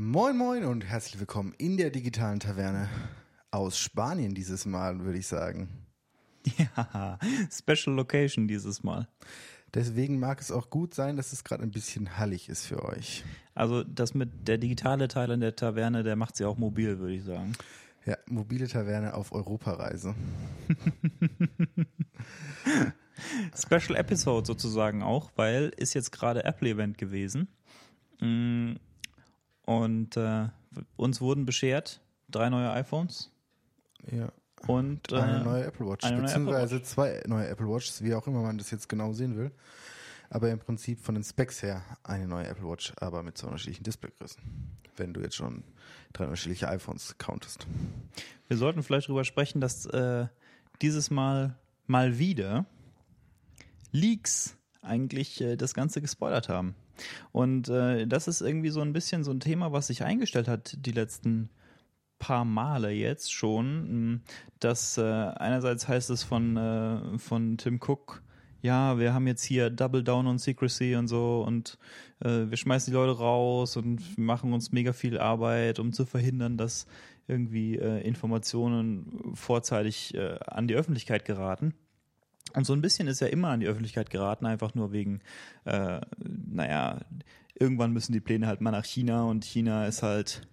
Moin Moin und herzlich willkommen in der digitalen Taverne aus Spanien dieses Mal, würde ich sagen. Ja, Special Location dieses Mal. Deswegen mag es auch gut sein, dass es gerade ein bisschen hallig ist für euch. Also das mit der digitale Teil in der Taverne, der macht sie auch mobil, würde ich sagen. Ja, mobile Taverne auf Europareise. Special Episode sozusagen auch, weil ist jetzt gerade Apple Event gewesen. Und äh, uns wurden beschert drei neue iPhones Ja. und äh, Eine neue Apple Watch, neue beziehungsweise Apple zwei neue Apple Watches, wie auch immer man das jetzt genau sehen will. Aber im Prinzip von den Specs her eine neue Apple Watch, aber mit zwei unterschiedlichen Displaygrößen. Wenn du jetzt schon drei unterschiedliche iPhones countest. Wir sollten vielleicht drüber sprechen, dass äh, dieses Mal mal wieder Leaks eigentlich äh, das Ganze gespoilert haben. Und äh, das ist irgendwie so ein bisschen so ein Thema, was sich eingestellt hat die letzten paar Male jetzt schon. mh, Dass äh, einerseits heißt es von, äh, von Tim Cook, ja, wir haben jetzt hier Double Down on Secrecy und so und äh, wir schmeißen die Leute raus und machen uns mega viel Arbeit, um zu verhindern, dass irgendwie äh, Informationen vorzeitig äh, an die Öffentlichkeit geraten. Und so ein bisschen ist er immer an die Öffentlichkeit geraten, einfach nur wegen, äh, naja, irgendwann müssen die Pläne halt mal nach China und China ist halt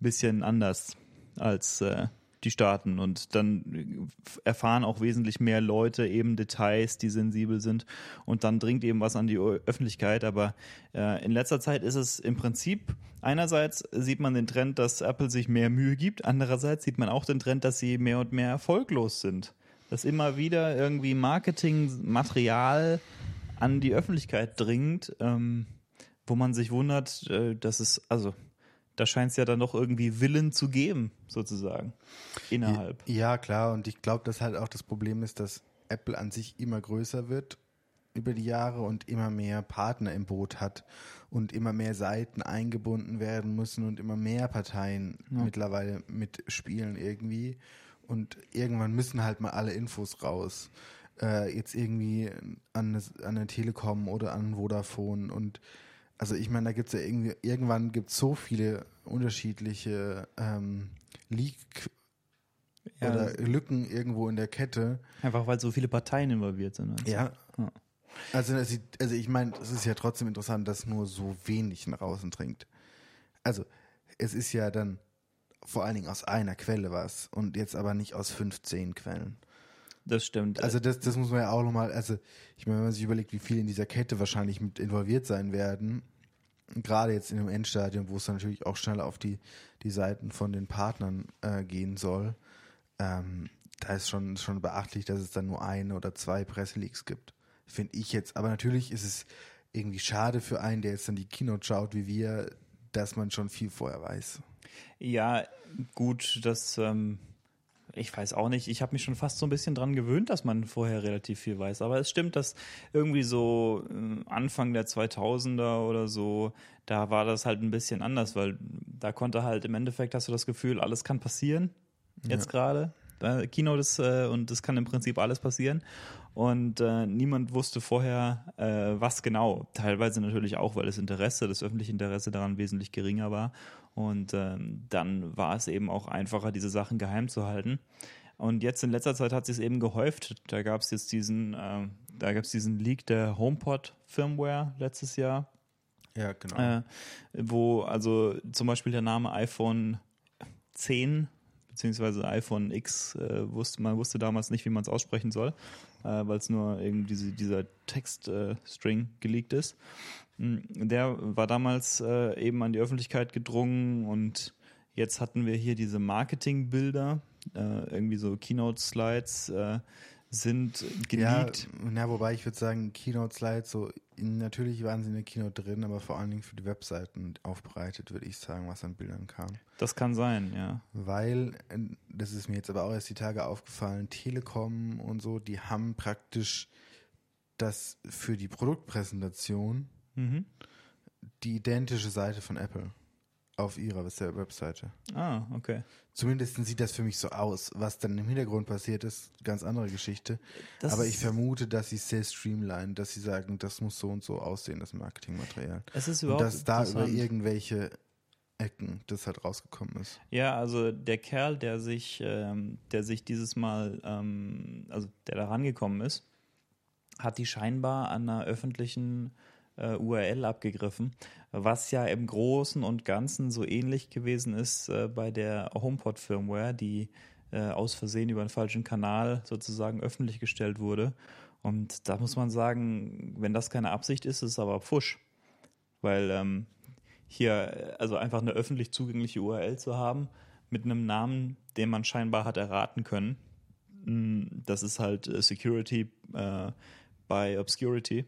ein bisschen anders als äh, die Staaten und dann erfahren auch wesentlich mehr Leute eben Details, die sensibel sind und dann dringt eben was an die Öffentlichkeit. Aber äh, in letzter Zeit ist es im Prinzip, einerseits sieht man den Trend, dass Apple sich mehr Mühe gibt, andererseits sieht man auch den Trend, dass sie mehr und mehr erfolglos sind. Dass immer wieder irgendwie Marketingmaterial an die Öffentlichkeit dringt, ähm, wo man sich wundert, äh, dass es, also da scheint es ja dann doch irgendwie Willen zu geben, sozusagen, innerhalb. Ja, klar. Und ich glaube, dass halt auch das Problem ist, dass Apple an sich immer größer wird über die Jahre und immer mehr Partner im Boot hat und immer mehr Seiten eingebunden werden müssen und immer mehr Parteien mittlerweile mitspielen irgendwie. Und irgendwann müssen halt mal alle Infos raus. Äh, jetzt irgendwie an eine, an eine Telekom oder an Vodafone und also ich meine, da gibt's ja irgendwie, irgendwann gibt's so viele unterschiedliche ähm, Leak Ja, oder Lücken irgendwo in der Kette. Einfach weil so viele Parteien involviert sind. Also. Ja. Ja. Also, das also ich meine, es ist ja trotzdem interessant, dass nur so wenig nach außen dringt. Also, es ist ja dann vor allen Dingen aus einer Quelle was und jetzt aber nicht aus 15 Quellen. Das stimmt. Also das, das muss man ja auch nochmal, also ich meine, wenn man sich überlegt, wie viele in dieser Kette wahrscheinlich mit involviert sein werden, gerade jetzt in dem Endstadium, wo es dann natürlich auch schneller auf die, die Seiten von den Partnern äh, gehen soll, ähm, da ist schon, schon beachtlich, dass es dann nur eine oder zwei Presseleaks gibt. Finde ich jetzt. Aber natürlich ist es irgendwie schade für einen, der jetzt dann die Keynote schaut, wie wir, dass man schon viel vorher weiß. Ja, gut, das, ähm, ich weiß auch nicht. Ich habe mich schon fast so ein bisschen dran gewöhnt, dass man vorher relativ viel weiß. Aber es stimmt, dass irgendwie so äh, Anfang der 2000er oder so, da war das halt ein bisschen anders, weil da konnte halt im Endeffekt hast du das Gefühl, alles kann passieren. Jetzt gerade. Äh, Keynote ist, äh, und es kann im Prinzip alles passieren. Und äh, niemand wusste vorher, äh, was genau. Teilweise natürlich auch, weil das Interesse, das öffentliche Interesse daran wesentlich geringer war. Und ähm, dann war es eben auch einfacher, diese Sachen geheim zu halten. Und jetzt in letzter Zeit hat sich eben gehäuft. Da gab es jetzt diesen, äh, da gab es diesen Leak der HomePod Firmware letztes Jahr Ja, genau. äh, wo also zum Beispiel der Name iPhone 10 beziehungsweise iPhone X äh, wusste man wusste damals nicht, wie man es aussprechen soll, äh, weil es nur irgendwie diese, dieser Textstring äh, geleakt ist. Mm, Der war damals äh, eben an die Öffentlichkeit gedrungen und jetzt hatten wir hier diese Marketingbilder, äh, irgendwie so Keynote-Slides äh, sind geleakt. Ja, na, wobei ich würde sagen, Keynote Slides, so natürlich waren sie in der Keynote drin, aber vor allen Dingen für die Webseiten aufbereitet, würde ich sagen, was an Bildern kam. Das kann sein, ja. Weil, äh, das ist mir jetzt aber auch erst die Tage aufgefallen, Telekom und so, die haben praktisch das für die Produktpräsentation Mhm. die identische Seite von Apple auf ihrer Webseite. Ah, okay. Zumindest sieht das für mich so aus. Was dann im Hintergrund passiert ist, ganz andere Geschichte. Das Aber ich vermute, dass sie es sehr streamline, dass sie sagen, das muss so und so aussehen, das Marketingmaterial. Es ist Und überhaupt dass da über irgendwelche Ecken das halt rausgekommen ist. Ja, also der Kerl, der sich, ähm, der sich dieses Mal, ähm, also der da rangekommen ist, hat die scheinbar an einer öffentlichen äh, URL abgegriffen, was ja im Großen und Ganzen so ähnlich gewesen ist äh, bei der HomePod-Firmware, die äh, aus Versehen über einen falschen Kanal sozusagen öffentlich gestellt wurde. Und da muss man sagen, wenn das keine Absicht ist, ist es aber Pfusch. Weil ähm, hier, also einfach eine öffentlich zugängliche URL zu haben mit einem Namen, den man scheinbar hat erraten können, mm, das ist halt äh, Security äh, by Obscurity.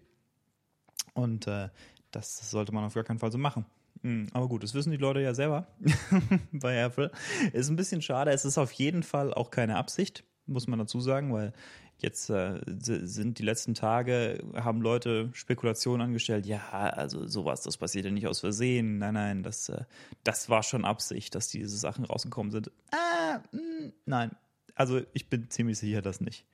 Und äh, das sollte man auf gar keinen Fall so machen. Mm, Aber gut, das wissen die Leute ja selber bei Apple. Ist ein bisschen schade. Es ist auf jeden Fall auch keine Absicht, muss man dazu sagen, weil jetzt äh, sind die letzten Tage, haben Leute Spekulationen angestellt, ja, also sowas, das passiert ja nicht aus Versehen. Nein, nein, das, äh, das war schon Absicht, dass diese Sachen rausgekommen sind. Ah, mh, nein. Also ich bin ziemlich sicher, dass nicht.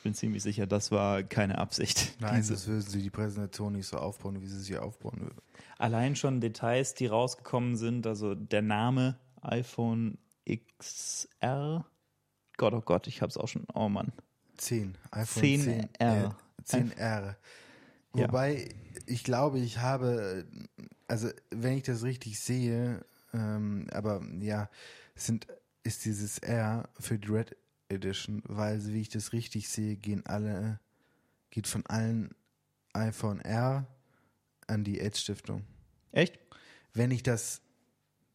Ich bin ziemlich sicher, das war keine Absicht. Nein, Diese- das würde sie die Präsentation nicht so aufbauen, wie sie sie aufbauen würde. Allein schon Details, die rausgekommen sind, also der Name iPhone XR. Gott, oh Gott, ich hab's auch schon. Oh Mann. 10, iPhone 10 10, R. Äh, 10R. Ja. Wobei, ich glaube, ich habe, also wenn ich das richtig sehe, ähm, aber ja, sind, ist dieses R für die Red Edition, weil, wie ich das richtig sehe, gehen alle, geht von allen iPhone R an die Edge Stiftung. Echt? Wenn ich das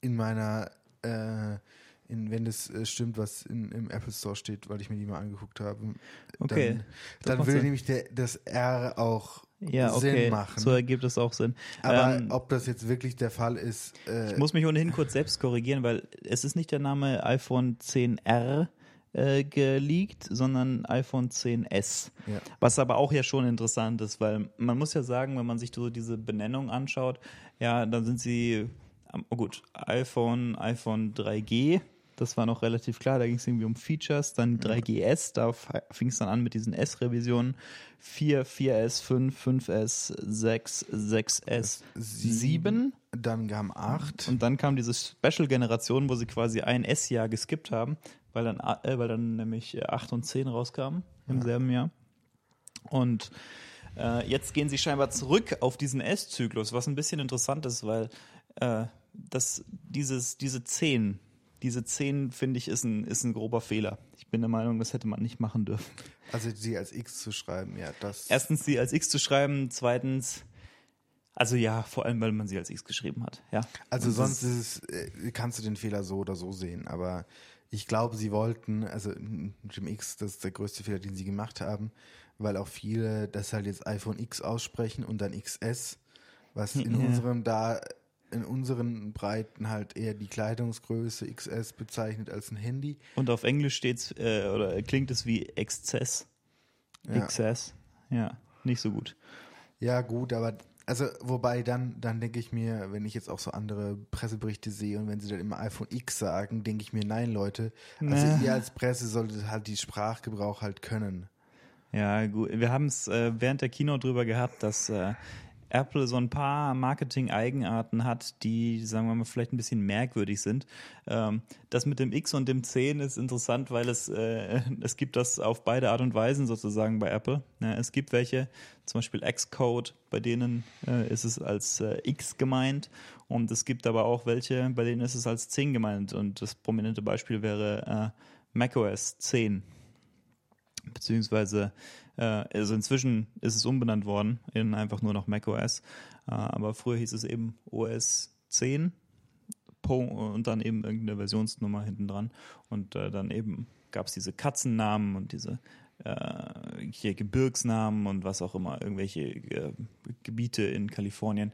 in meiner, äh, in, wenn das äh, stimmt, was in, im Apple Store steht, weil ich mir die mal angeguckt habe, Okay. dann, dann würde nämlich der, das R auch Ja, okay. Sinn machen. So ergibt es auch Sinn. Aber Ähm, ob das jetzt wirklich der Fall ist, äh, ich muss mich ohnehin kurz selbst korrigieren, weil es ist nicht der Name iPhone 10R äh, geleakt, sondern iPhone 10S. Ja. Was aber auch ja schon interessant ist, weil man muss ja sagen, wenn man sich so diese Benennung anschaut, ja, dann sind sie, ähm, oh gut, iPhone, iPhone 3G, das war noch relativ klar, da ging es irgendwie um Features, dann 3GS, da fing es dann an mit diesen S-Revisionen, 4, 4S, 5, 5S, 6, 6S, 7 dann kam 8. und dann kam diese Special-Generation, wo sie quasi ein S-Jahr geskippt haben, weil dann, äh, weil dann nämlich äh, 8 und 10 rauskamen im selben Jahr. Und äh, jetzt gehen sie scheinbar zurück auf diesen S-Zyklus, was ein bisschen interessant ist, weil äh, das, dieses, diese 10, diese 10, finde ich, ist ein, ist ein grober Fehler. Ich bin der Meinung, das hätte man nicht machen dürfen. Also sie als X zu schreiben, ja, das. Erstens, sie als X zu schreiben, zweitens, also ja, vor allem, weil man sie als X geschrieben hat. Ja. also sonst ist es, äh, kannst du den Fehler so oder so sehen, aber ich glaube, sie wollten, also dem X, das ist der größte Fehler, den sie gemacht haben, weil auch viele das halt jetzt iPhone X aussprechen und dann XS, was in Ja. unserem da in unseren Breiten halt eher die Kleidungsgröße XS bezeichnet als ein Handy. Und auf Englisch steht's äh, oder klingt es wie Exzess. Ja. XS. Ja, nicht so gut. Ja, gut, aber also wobei dann, dann denke ich mir, wenn ich jetzt auch so andere Presseberichte sehe und wenn sie dann immer iPhone X sagen, denke ich mir, nein, Leute, also Nee. ihr als Presse solltet halt die Sprachgebrauch halt können. Ja, gut. Wir haben es äh, während der Kino drüber gehabt, dass äh, Apple so ein paar Marketing-Eigenarten hat, die, sagen wir mal, vielleicht ein bisschen merkwürdig sind. Ähm, das mit dem X und dem 10 ist interessant, weil es, äh, es gibt das auf beide Art und Weisen sozusagen bei Apple. Ja, es gibt welche, zum Beispiel Xcode, bei denen äh, ist es als äh, X gemeint und es gibt aber auch welche, bei denen ist es als 10 gemeint und das prominente Beispiel wäre äh, macOS 10 beziehungsweise also inzwischen ist es umbenannt worden in einfach nur noch macOS, äh, aber früher hieß es eben OS 10 Po- und dann eben irgendeine Versionsnummer hinten dran. Und äh, dann eben gab es diese Katzennamen und diese äh, hier Gebirgsnamen und was auch immer, irgendwelche äh, Gebiete in Kalifornien.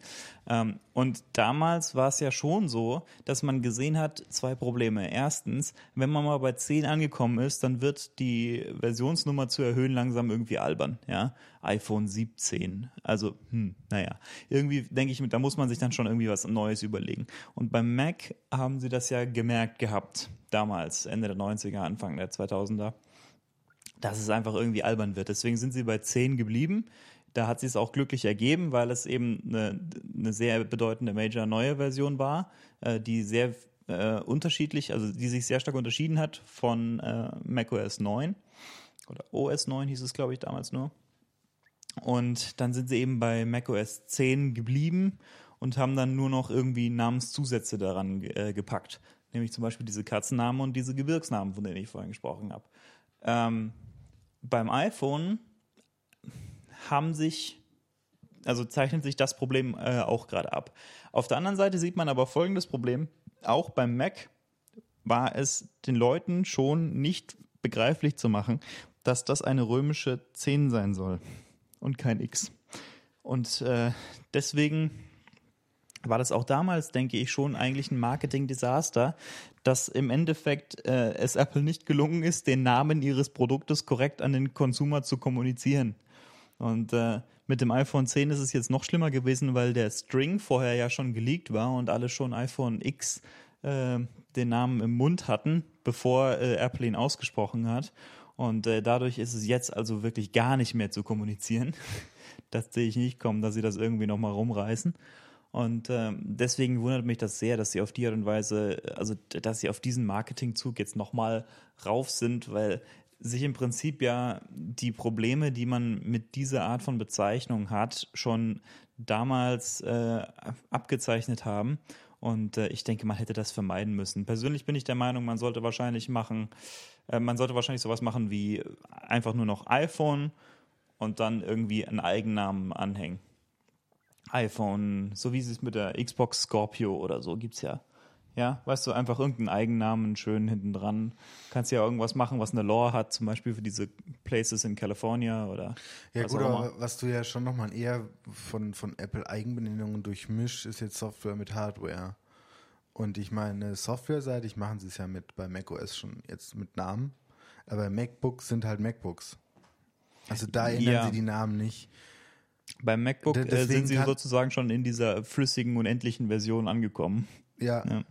Ähm, und damals war es ja schon so, dass man gesehen hat, zwei Probleme. Erstens, wenn man mal bei 10 angekommen ist, dann wird die Versionsnummer zu erhöhen langsam irgendwie albern. Ja, iPhone 17. Also, hm, naja, irgendwie denke ich, da muss man sich dann schon irgendwie was Neues überlegen. Und beim Mac haben sie das ja gemerkt gehabt, damals, Ende der 90er, Anfang der 2000er dass es einfach irgendwie albern wird. Deswegen sind sie bei 10 geblieben. Da hat sich es auch glücklich ergeben, weil es eben eine, eine sehr bedeutende Major neue Version war, äh, die sehr äh, unterschiedlich, also die sich sehr stark unterschieden hat von äh, macOS 9 oder OS 9 hieß es, glaube ich, damals nur. Und dann sind sie eben bei macOS 10 geblieben und haben dann nur noch irgendwie Namenszusätze daran äh, gepackt. Nämlich zum Beispiel diese Katzennamen und diese Gebirgsnamen, von denen ich vorhin gesprochen habe. Ähm, beim iPhone haben sich, also zeichnet sich das Problem äh, auch gerade ab. Auf der anderen Seite sieht man aber folgendes Problem. Auch beim Mac war es den Leuten schon nicht begreiflich zu machen, dass das eine römische 10 sein soll und kein X. Und äh, deswegen war das auch damals, denke ich, schon eigentlich ein Marketing-Desaster, dass im Endeffekt äh, es Apple nicht gelungen ist, den Namen ihres Produktes korrekt an den Konsumer zu kommunizieren. Und äh, mit dem iPhone 10 ist es jetzt noch schlimmer gewesen, weil der String vorher ja schon geleakt war und alle schon iPhone X äh, den Namen im Mund hatten, bevor äh, Apple ihn ausgesprochen hat. Und äh, dadurch ist es jetzt also wirklich gar nicht mehr zu kommunizieren. das sehe ich nicht kommen, dass sie das irgendwie nochmal rumreißen. Und ähm, deswegen wundert mich das sehr, dass sie auf die Art und Weise, also dass sie auf diesen Marketingzug jetzt nochmal rauf sind, weil sich im Prinzip ja die Probleme, die man mit dieser Art von Bezeichnung hat, schon damals äh, abgezeichnet haben. Und äh, ich denke, man hätte das vermeiden müssen. Persönlich bin ich der Meinung, man sollte wahrscheinlich machen, äh, man sollte wahrscheinlich sowas machen wie einfach nur noch iPhone und dann irgendwie einen Eigennamen anhängen iPhone, so wie sie es mit der Xbox Scorpio oder so gibt's ja. Ja, weißt du, einfach irgendeinen Eigennamen schön hinten dran. Kannst ja irgendwas machen, was eine Lore hat, zum Beispiel für diese Places in California oder. Ja, gut, aber was du ja schon nochmal eher von, von Apple Eigenbenennungen durchmischt, ist jetzt Software mit Hardware. Und ich meine, softwareseitig machen sie es ja mit bei macOS schon jetzt mit Namen. Aber MacBooks sind halt MacBooks. Also da ändern ja. sie die Namen nicht. Beim MacBook äh, sind sie sozusagen schon in dieser flüssigen, unendlichen Version angekommen. Ja. ja.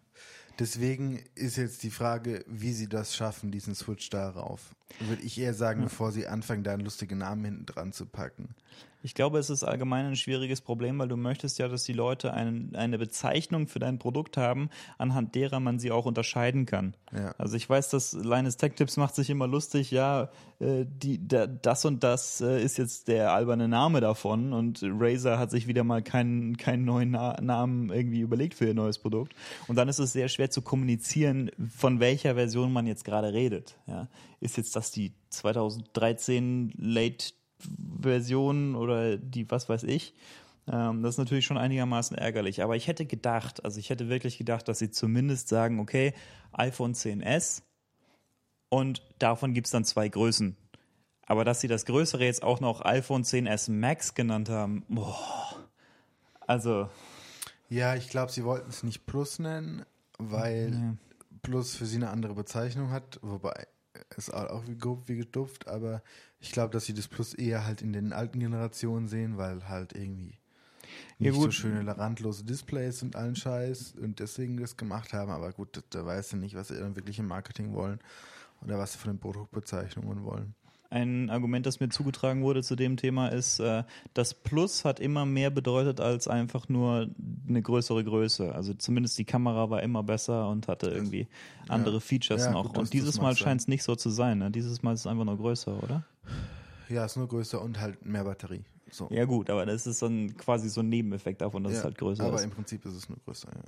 Deswegen ist jetzt die Frage, wie sie das schaffen, diesen Switch darauf. Würde ich eher sagen, ja. bevor sie anfangen, da einen lustigen Namen hinten dran zu packen. Ich glaube, es ist allgemein ein schwieriges Problem, weil du möchtest ja, dass die Leute ein, eine Bezeichnung für dein Produkt haben, anhand derer man sie auch unterscheiden kann. Ja. Also ich weiß, dass Linus Tech Tips macht sich immer lustig, ja, äh, die, da, das und das äh, ist jetzt der alberne Name davon und Razer hat sich wieder mal keinen, keinen neuen Na Namen irgendwie überlegt für ihr neues Produkt. Und dann ist es sehr schwer zu kommunizieren, von welcher Version man jetzt gerade redet. Ja. Ist jetzt das die 2013 Late Version oder die was weiß ich. Ähm, das ist natürlich schon einigermaßen ärgerlich. Aber ich hätte gedacht, also ich hätte wirklich gedacht, dass sie zumindest sagen, okay, iPhone 10s und davon gibt es dann zwei Größen. Aber dass sie das Größere jetzt auch noch iPhone 10s Max genannt haben, boah. Also. Ja, ich glaube, sie wollten es nicht Plus nennen, weil ja. Plus für sie eine andere Bezeichnung hat, wobei es auch wie, wie gedupft, aber ich glaube, dass sie das Plus eher halt in den alten Generationen sehen, weil halt irgendwie nicht ja, so schöne randlose Displays und allen Scheiß und deswegen das gemacht haben. Aber gut, da, da weißt du nicht, was sie dann wirklich im Marketing wollen oder was sie von den Produktbezeichnungen wollen. Ein Argument, das mir zugetragen wurde zu dem Thema, ist, äh, das Plus hat immer mehr bedeutet als einfach nur eine größere Größe. Also zumindest die Kamera war immer besser und hatte irgendwie andere ja. Features ja, noch. Gut, und dieses Mal scheint es nicht so zu sein. Ne? Dieses Mal ist es einfach nur größer, oder? Ja, es ist nur größer und halt mehr Batterie. So. Ja gut, aber das ist dann quasi so ein Nebeneffekt davon, dass ja, es halt größer aber ist. Aber im Prinzip ist es nur größer, ja.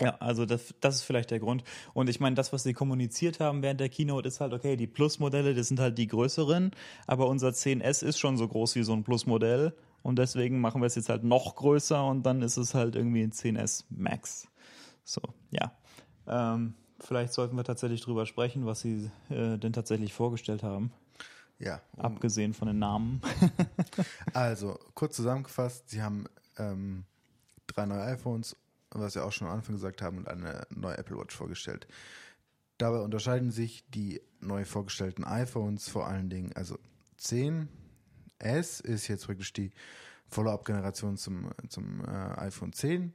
Ja, also das, das ist vielleicht der Grund. Und ich meine, das, was sie kommuniziert haben während der Keynote, ist halt, okay, die Plus-Modelle, das sind halt die größeren, aber unser 10S ist schon so groß wie so ein Plus-Modell und deswegen machen wir es jetzt halt noch größer und dann ist es halt irgendwie ein 10S Max. So, ja. Ähm, vielleicht sollten wir tatsächlich drüber sprechen, was sie äh, denn tatsächlich vorgestellt haben. Ja. Um Abgesehen von den Namen. also, kurz zusammengefasst, sie haben ähm, drei neue iPhones was wir auch schon am Anfang gesagt haben, und eine neue Apple Watch vorgestellt. Dabei unterscheiden sich die neu vorgestellten iPhones vor allen Dingen, also 10S ist jetzt wirklich die Follow-up-Generation zum, zum äh, iPhone 10.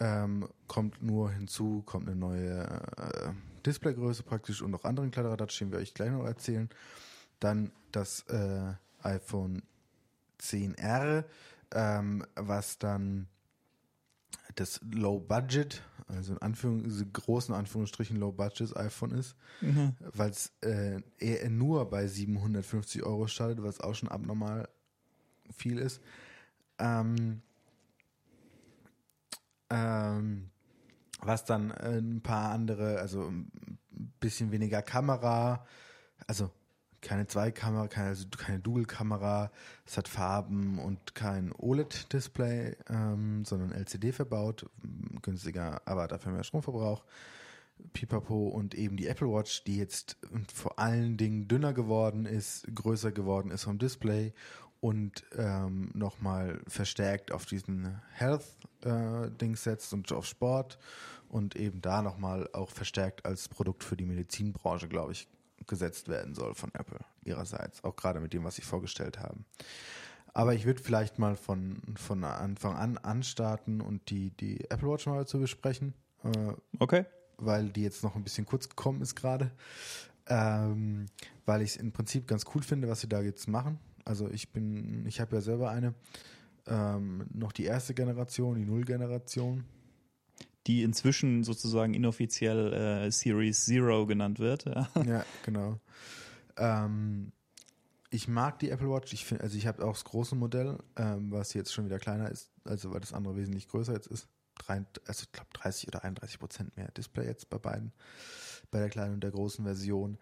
Ähm, kommt nur hinzu, kommt eine neue äh, Displaygröße praktisch und noch andere Kladderadatsch, den wir euch gleich noch erzählen. Dann das äh, iPhone 10R, ähm, was dann das Low Budget, also in Anführung, großen Anführungsstrichen Low Budget iPhone ist, mhm. weil es äh, eher nur bei 750 Euro startet, was auch schon abnormal viel ist. Ähm, ähm, was dann ein paar andere, also ein bisschen weniger Kamera, also keine Zweikamera, keine, also keine Dual-Kamera, es hat Farben und kein OLED-Display, ähm, sondern LCD verbaut, günstiger, aber dafür mehr Stromverbrauch. Pipapo und eben die Apple Watch, die jetzt vor allen Dingen dünner geworden ist, größer geworden ist vom Display und ähm, nochmal verstärkt auf diesen Health-Ding äh, setzt und auf Sport und eben da nochmal auch verstärkt als Produkt für die Medizinbranche, glaube ich, gesetzt werden soll von Apple ihrerseits, auch gerade mit dem, was sie vorgestellt haben. Aber ich würde vielleicht mal von, von Anfang an anstarten und die, die Apple Watch mal zu besprechen. Äh, okay. Weil die jetzt noch ein bisschen kurz gekommen ist gerade. Ähm, weil ich es im Prinzip ganz cool finde, was sie da jetzt machen. Also ich bin, ich habe ja selber eine, ähm, noch die erste Generation, die Null-Generation die inzwischen sozusagen inoffiziell äh, Series Zero genannt wird. Ja, ja genau. Ähm, ich mag die Apple Watch. Ich finde, also ich habe auch das große Modell, ähm, was jetzt schon wieder kleiner ist, also weil das andere wesentlich größer jetzt ist. Drei, also ich glaube 30 oder 31 Prozent mehr Display jetzt bei beiden, bei der kleinen und der großen Version.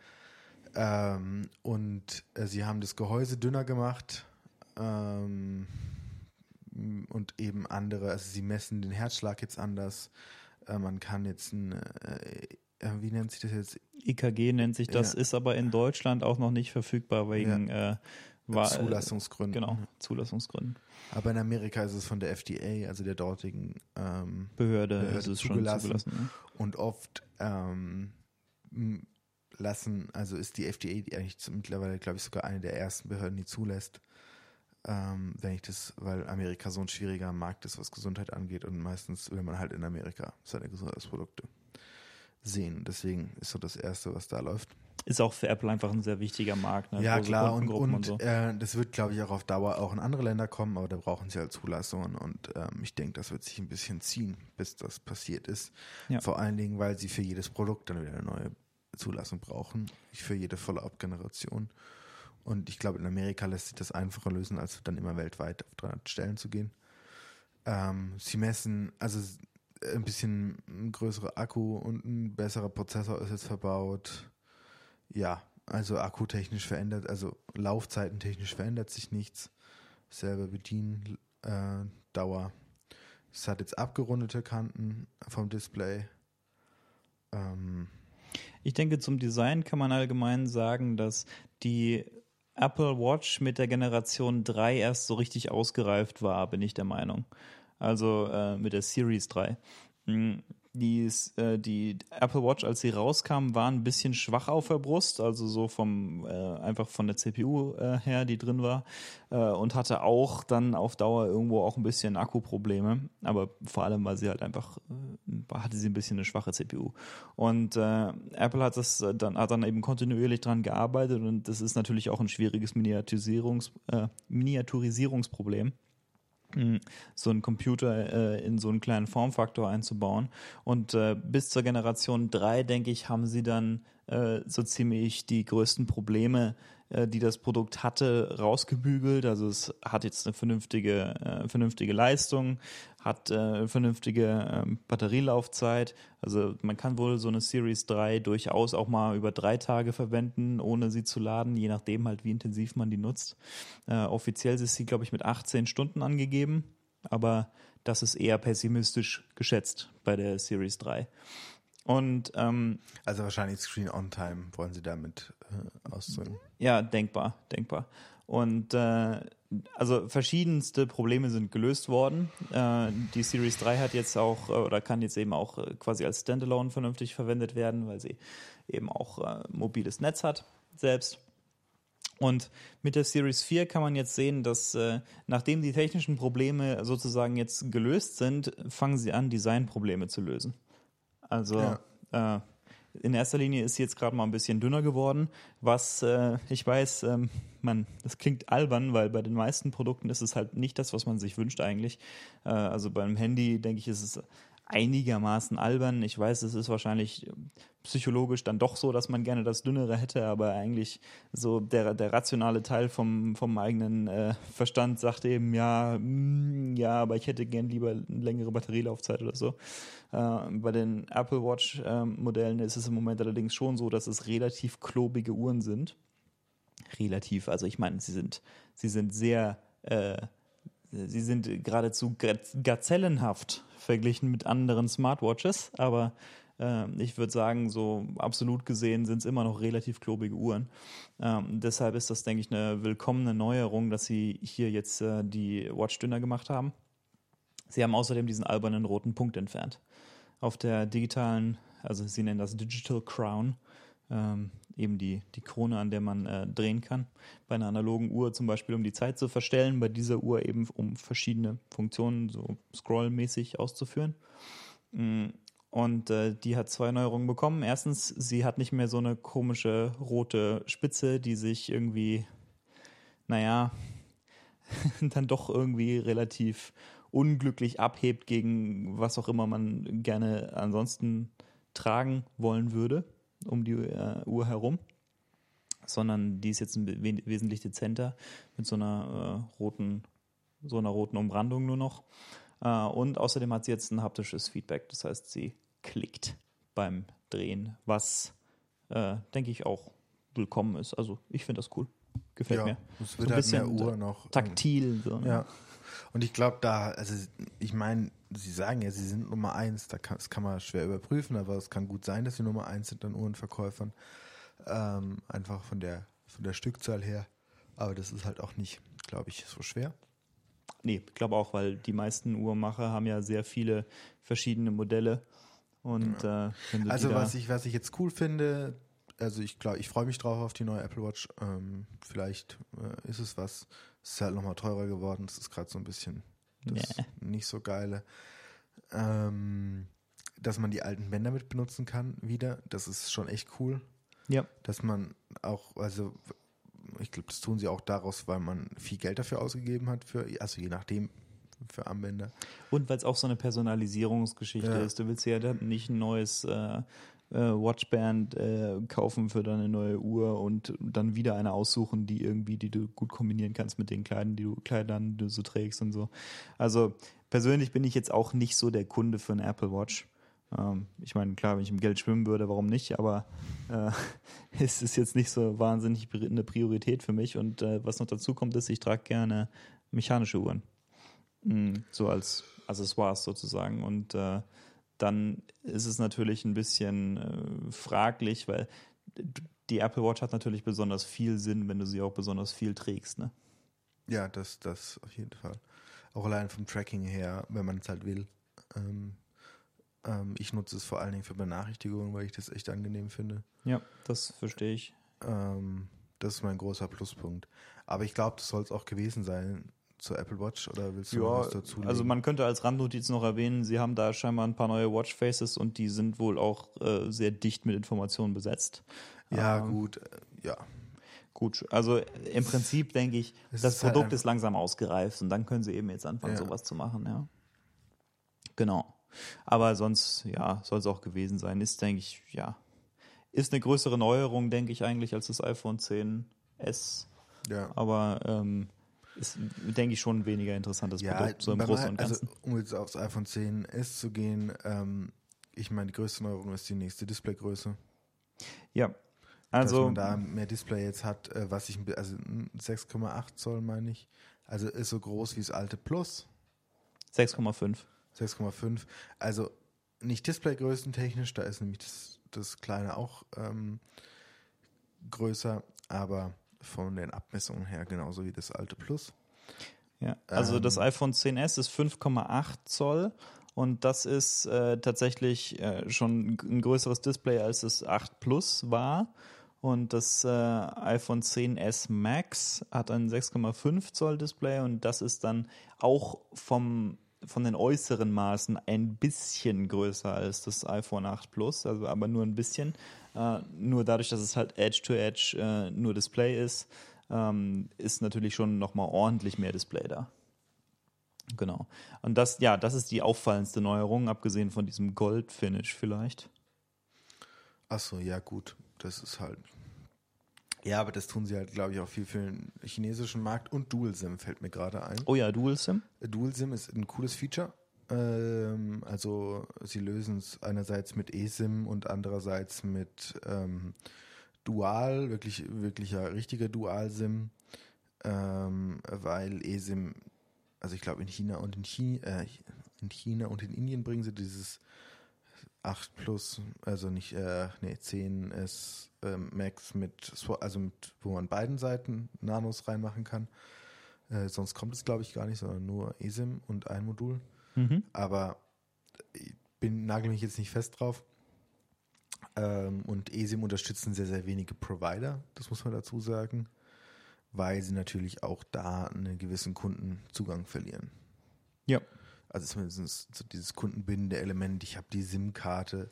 Ähm, und äh, sie haben das Gehäuse dünner gemacht ähm, und eben andere, also sie messen den Herzschlag jetzt anders. Äh, man kann jetzt ein, äh, äh, wie nennt sich das jetzt? IKG nennt sich das, ja. ist aber in Deutschland auch noch nicht verfügbar wegen ja. äh, war, Zulassungsgründen. Genau, Zulassungsgründen. Aber in Amerika ist es von der FDA, also der dortigen ähm, Behörde, Behörde ist es zugelassen. schon zugelassen. Ja. Und oft ähm, lassen, also ist die FDA die eigentlich mittlerweile, glaube ich, sogar eine der ersten Behörden, die zulässt, ähm, wenn ich das, weil Amerika so ein schwieriger Markt ist, was Gesundheit angeht und meistens will man halt in Amerika seine Gesundheitsprodukte sehen. Deswegen ist so das Erste, was da läuft. Ist auch für Apple einfach ein sehr wichtiger Markt. Ne? Ja, klar. Und, und, und so. äh, das wird, glaube ich, auch auf Dauer auch in andere Länder kommen, aber da brauchen sie halt Zulassungen. Und ähm, ich denke, das wird sich ein bisschen ziehen, bis das passiert ist. Ja. Vor allen Dingen, weil sie für jedes Produkt dann wieder eine neue Zulassung brauchen. Für jede Follow-up-Generation. Und ich glaube, in Amerika lässt sich das einfacher lösen, als dann immer weltweit auf 300 Stellen zu gehen. Ähm, sie messen, also ein bisschen ein größerer Akku und ein besserer Prozessor ist jetzt verbaut. Ja, also akkutechnisch verändert, also laufzeitentechnisch verändert sich nichts. Selber Bediendauer. Äh, es hat jetzt abgerundete Kanten vom Display. Ähm, ich denke, zum Design kann man allgemein sagen, dass die Apple Watch mit der Generation 3 erst so richtig ausgereift war, bin ich der Meinung. Also äh, mit der Series 3. Die, äh, die Apple Watch, als sie rauskam, war ein bisschen schwach auf der Brust, also so vom äh, einfach von der CPU äh, her, die drin war, äh, und hatte auch dann auf Dauer irgendwo auch ein bisschen Akkuprobleme, aber vor allem, weil sie halt einfach äh, hatte sie ein bisschen eine schwache CPU. Und äh, Apple hat das dann hat dann eben kontinuierlich dran gearbeitet und das ist natürlich auch ein schwieriges Miniaturisierungs, Miniaturisierungsproblem so einen Computer äh, in so einen kleinen Formfaktor einzubauen. Und äh, bis zur Generation 3, denke ich, haben sie dann äh, so ziemlich die größten Probleme äh, die das Produkt hatte, rausgebügelt. Also es hat jetzt eine vernünftige, äh, vernünftige Leistung, hat äh, vernünftige ähm, Batterielaufzeit. Also man kann wohl so eine Series 3 durchaus auch mal über drei Tage verwenden, ohne sie zu laden, je nachdem halt, wie intensiv man die nutzt. Äh, offiziell ist sie, glaube ich, mit 18 Stunden angegeben, aber das ist eher pessimistisch geschätzt bei der Series 3. Und ähm, also wahrscheinlich Screen on Time wollen Sie damit äh, ausdrücken. Ja, denkbar, denkbar. Und äh, also verschiedenste Probleme sind gelöst worden. Äh, die Series 3 hat jetzt auch äh, oder kann jetzt eben auch äh, quasi als Standalone vernünftig verwendet werden, weil sie eben auch äh, mobiles Netz hat selbst. Und mit der Series 4 kann man jetzt sehen, dass äh, nachdem die technischen Probleme sozusagen jetzt gelöst sind, fangen sie an, Designprobleme zu lösen. Also ja. äh, in erster Linie ist sie jetzt gerade mal ein bisschen dünner geworden, was äh, ich weiß, ähm, man, das klingt albern, weil bei den meisten Produkten ist es halt nicht das, was man sich wünscht eigentlich. Äh, also beim Handy, denke ich, ist es einigermaßen albern. Ich weiß, es ist wahrscheinlich psychologisch dann doch so, dass man gerne das Dünnere hätte, aber eigentlich so der, der rationale Teil vom, vom eigenen äh, Verstand sagt eben, ja, mm, ja, aber ich hätte gern lieber eine längere Batterielaufzeit oder so. Äh, bei den Apple Watch äh, Modellen ist es im Moment allerdings schon so, dass es relativ klobige Uhren sind. Relativ, also ich meine, sie sind, sie sind sehr äh, sie sind geradezu gazellenhaft verglichen mit anderen Smartwatches, aber äh, ich würde sagen, so absolut gesehen sind es immer noch relativ klobige Uhren. Ähm, deshalb ist das, denke ich, eine willkommene Neuerung, dass sie hier jetzt äh, die Watch dünner gemacht haben. Sie haben außerdem diesen albernen roten Punkt entfernt. Auf der digitalen, also sie nennen das Digital Crown, ähm, eben die, die Krone, an der man äh, drehen kann. Bei einer analogen Uhr zum Beispiel, um die Zeit zu verstellen, bei dieser Uhr eben, um verschiedene Funktionen so scrollmäßig auszuführen. Mm, und äh, die hat zwei Neuerungen bekommen. Erstens, sie hat nicht mehr so eine komische rote Spitze, die sich irgendwie, naja, dann doch irgendwie relativ unglücklich abhebt gegen was auch immer man gerne ansonsten tragen wollen würde um die äh, Uhr herum, sondern die ist jetzt wesentlich dezenter mit so einer äh, roten, so einer roten Umrandung nur noch. Äh, und außerdem hat sie jetzt ein haptisches Feedback, das heißt, sie klickt beim Drehen, was äh, denke ich auch willkommen ist. Also ich finde das cool. Gefällt ja, mir. Es wird so ein halt mehr Uhr noch. Taktil. So, ne? Ja. Und ich glaube, da, also ich meine, Sie sagen ja, Sie sind Nummer eins, da kann, das kann man schwer überprüfen, aber es kann gut sein, dass Sie Nummer eins sind an Uhrenverkäufern. Ähm, einfach von der, von der Stückzahl her. Aber das ist halt auch nicht, glaube ich, so schwer. Nee, ich glaube auch, weil die meisten Uhrmacher haben ja sehr viele verschiedene Modelle. Und ja. äh, also was ich, was ich jetzt cool finde, also ich glaube, ich freue mich drauf auf die neue Apple Watch. Ähm, vielleicht äh, ist es was. Es ist halt nochmal teurer geworden. Das ist gerade so ein bisschen das yeah. nicht so geile. Ähm, dass man die alten Bänder mit benutzen kann wieder. Das ist schon echt cool. Ja. Dass man auch, also ich glaube, das tun sie auch daraus, weil man viel Geld dafür ausgegeben hat, für, also je nachdem, für Armbänder. Und weil es auch so eine Personalisierungsgeschichte ja. ist. Du willst ja nicht ein neues äh, äh, Watchband äh, kaufen für deine neue Uhr und dann wieder eine aussuchen, die irgendwie, die du gut kombinieren kannst mit den Kleidern, die du Kleidern, die du so trägst und so. Also persönlich bin ich jetzt auch nicht so der Kunde für eine Apple Watch. Ähm, ich meine, klar, wenn ich im Geld schwimmen würde, warum nicht? Aber äh, es ist jetzt nicht so wahnsinnig eine Priorität für mich. Und äh, was noch dazu kommt, ist, ich trage gerne mechanische Uhren. Mhm, so als Accessoires sozusagen. Und äh, dann ist es natürlich ein bisschen äh, fraglich, weil die Apple Watch hat natürlich besonders viel Sinn, wenn du sie auch besonders viel trägst, ne? Ja, das, das auf jeden Fall. Auch allein vom Tracking her, wenn man es halt will. Ähm, ähm, ich nutze es vor allen Dingen für Benachrichtigungen, weil ich das echt angenehm finde. Ja, das verstehe ich. Ähm, das ist mein großer Pluspunkt. Aber ich glaube, das soll es auch gewesen sein zur Apple Watch oder willst du ja, was dazu? Also man könnte als Randnotiz noch erwähnen, sie haben da scheinbar ein paar neue Watchfaces und die sind wohl auch äh, sehr dicht mit Informationen besetzt. Ja, ähm, gut, ja. Gut, also im Prinzip denke ich, es das ist Produkt halt ist langsam ausgereift und dann können sie eben jetzt anfangen, ja. sowas zu machen, ja. Genau. Aber sonst, ja, soll es auch gewesen sein. Ist, denke ich, ja, ist eine größere Neuerung, denke ich, eigentlich als das iPhone 10S. Ja. Aber ähm, ist, denke ich, schon ein weniger interessantes ja, Produkt, so im Großen und Ganzen. Also, um jetzt aufs iPhone 10s zu gehen, ähm, ich meine, die größte Neuerung ist die nächste Displaygröße. Ja, also. Dass man da mehr Display jetzt hat, äh, was ich, also 6,8 Zoll meine ich. Also ist so groß wie das alte Plus. 6,5. 6,5. Also nicht Displaygrößentechnisch, da ist nämlich das, das kleine auch ähm, größer, aber von den Abmessungen her genauso wie das alte Plus. Ja, also ähm, das iPhone 10s ist 5,8 Zoll und das ist äh, tatsächlich äh, schon ein größeres Display als das 8 Plus war. Und das äh, iPhone 10s Max hat ein 6,5 Zoll Display und das ist dann auch vom von den äußeren Maßen ein bisschen größer als das iPhone 8 Plus, also aber nur ein bisschen. Äh, nur dadurch, dass es halt Edge-to-Edge -Edge, äh, nur Display ist, ähm, ist natürlich schon nochmal ordentlich mehr Display da. Genau. Und das, ja, das ist die auffallendste Neuerung, abgesehen von diesem Gold-Finish vielleicht. Achso, ja, gut. Das ist halt. Ja, aber das tun sie halt, glaube ich, auch viel für den chinesischen Markt und Dual-SIM fällt mir gerade ein. Oh ja, Dual-SIM? Dual-SIM ist ein cooles Feature. Ähm, also, sie lösen es einerseits mit eSIM und andererseits mit ähm, Dual, wirklich, wirklicher, richtiger Dual-SIM, ähm, weil eSIM also ich glaube in China und in China, äh, in China und in Indien bringen sie dieses 8 Plus, also nicht, äh, nee, 10S äh, Max mit, also mit, wo man beiden Seiten Nanos reinmachen kann. Äh, sonst kommt es, glaube ich, gar nicht, sondern nur eSIM und ein Modul. Mhm. Aber ich bin, nagel mich jetzt nicht fest drauf. Ähm, und eSIM unterstützen sehr, sehr wenige Provider, das muss man dazu sagen weil sie natürlich auch da einen gewissen Kundenzugang verlieren. Ja. Also zumindest so dieses kundenbindende Element, ich habe die SIM-Karte.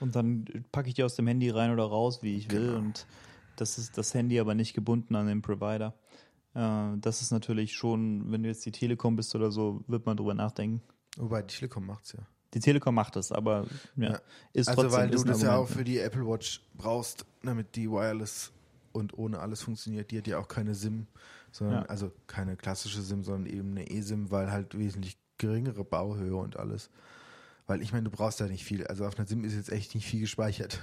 Und dann packe ich die aus dem Handy rein oder raus, wie ich will. Genau. Und das ist das Handy aber nicht gebunden an den Provider. Äh, das ist natürlich schon, wenn du jetzt die Telekom bist oder so, wird man drüber nachdenken. Wobei die Telekom macht es ja. Die Telekom macht es, aber ja, ja. ist also trotzdem. Also weil du das ja auch für die Apple Watch brauchst, damit die Wireless und ohne alles funktioniert. Die hat ja auch keine SIM, sondern ja. also keine klassische SIM, sondern eben eine eSIM, weil halt wesentlich geringere Bauhöhe und alles. Weil ich meine, du brauchst da nicht viel. Also auf einer SIM ist jetzt echt nicht viel gespeichert.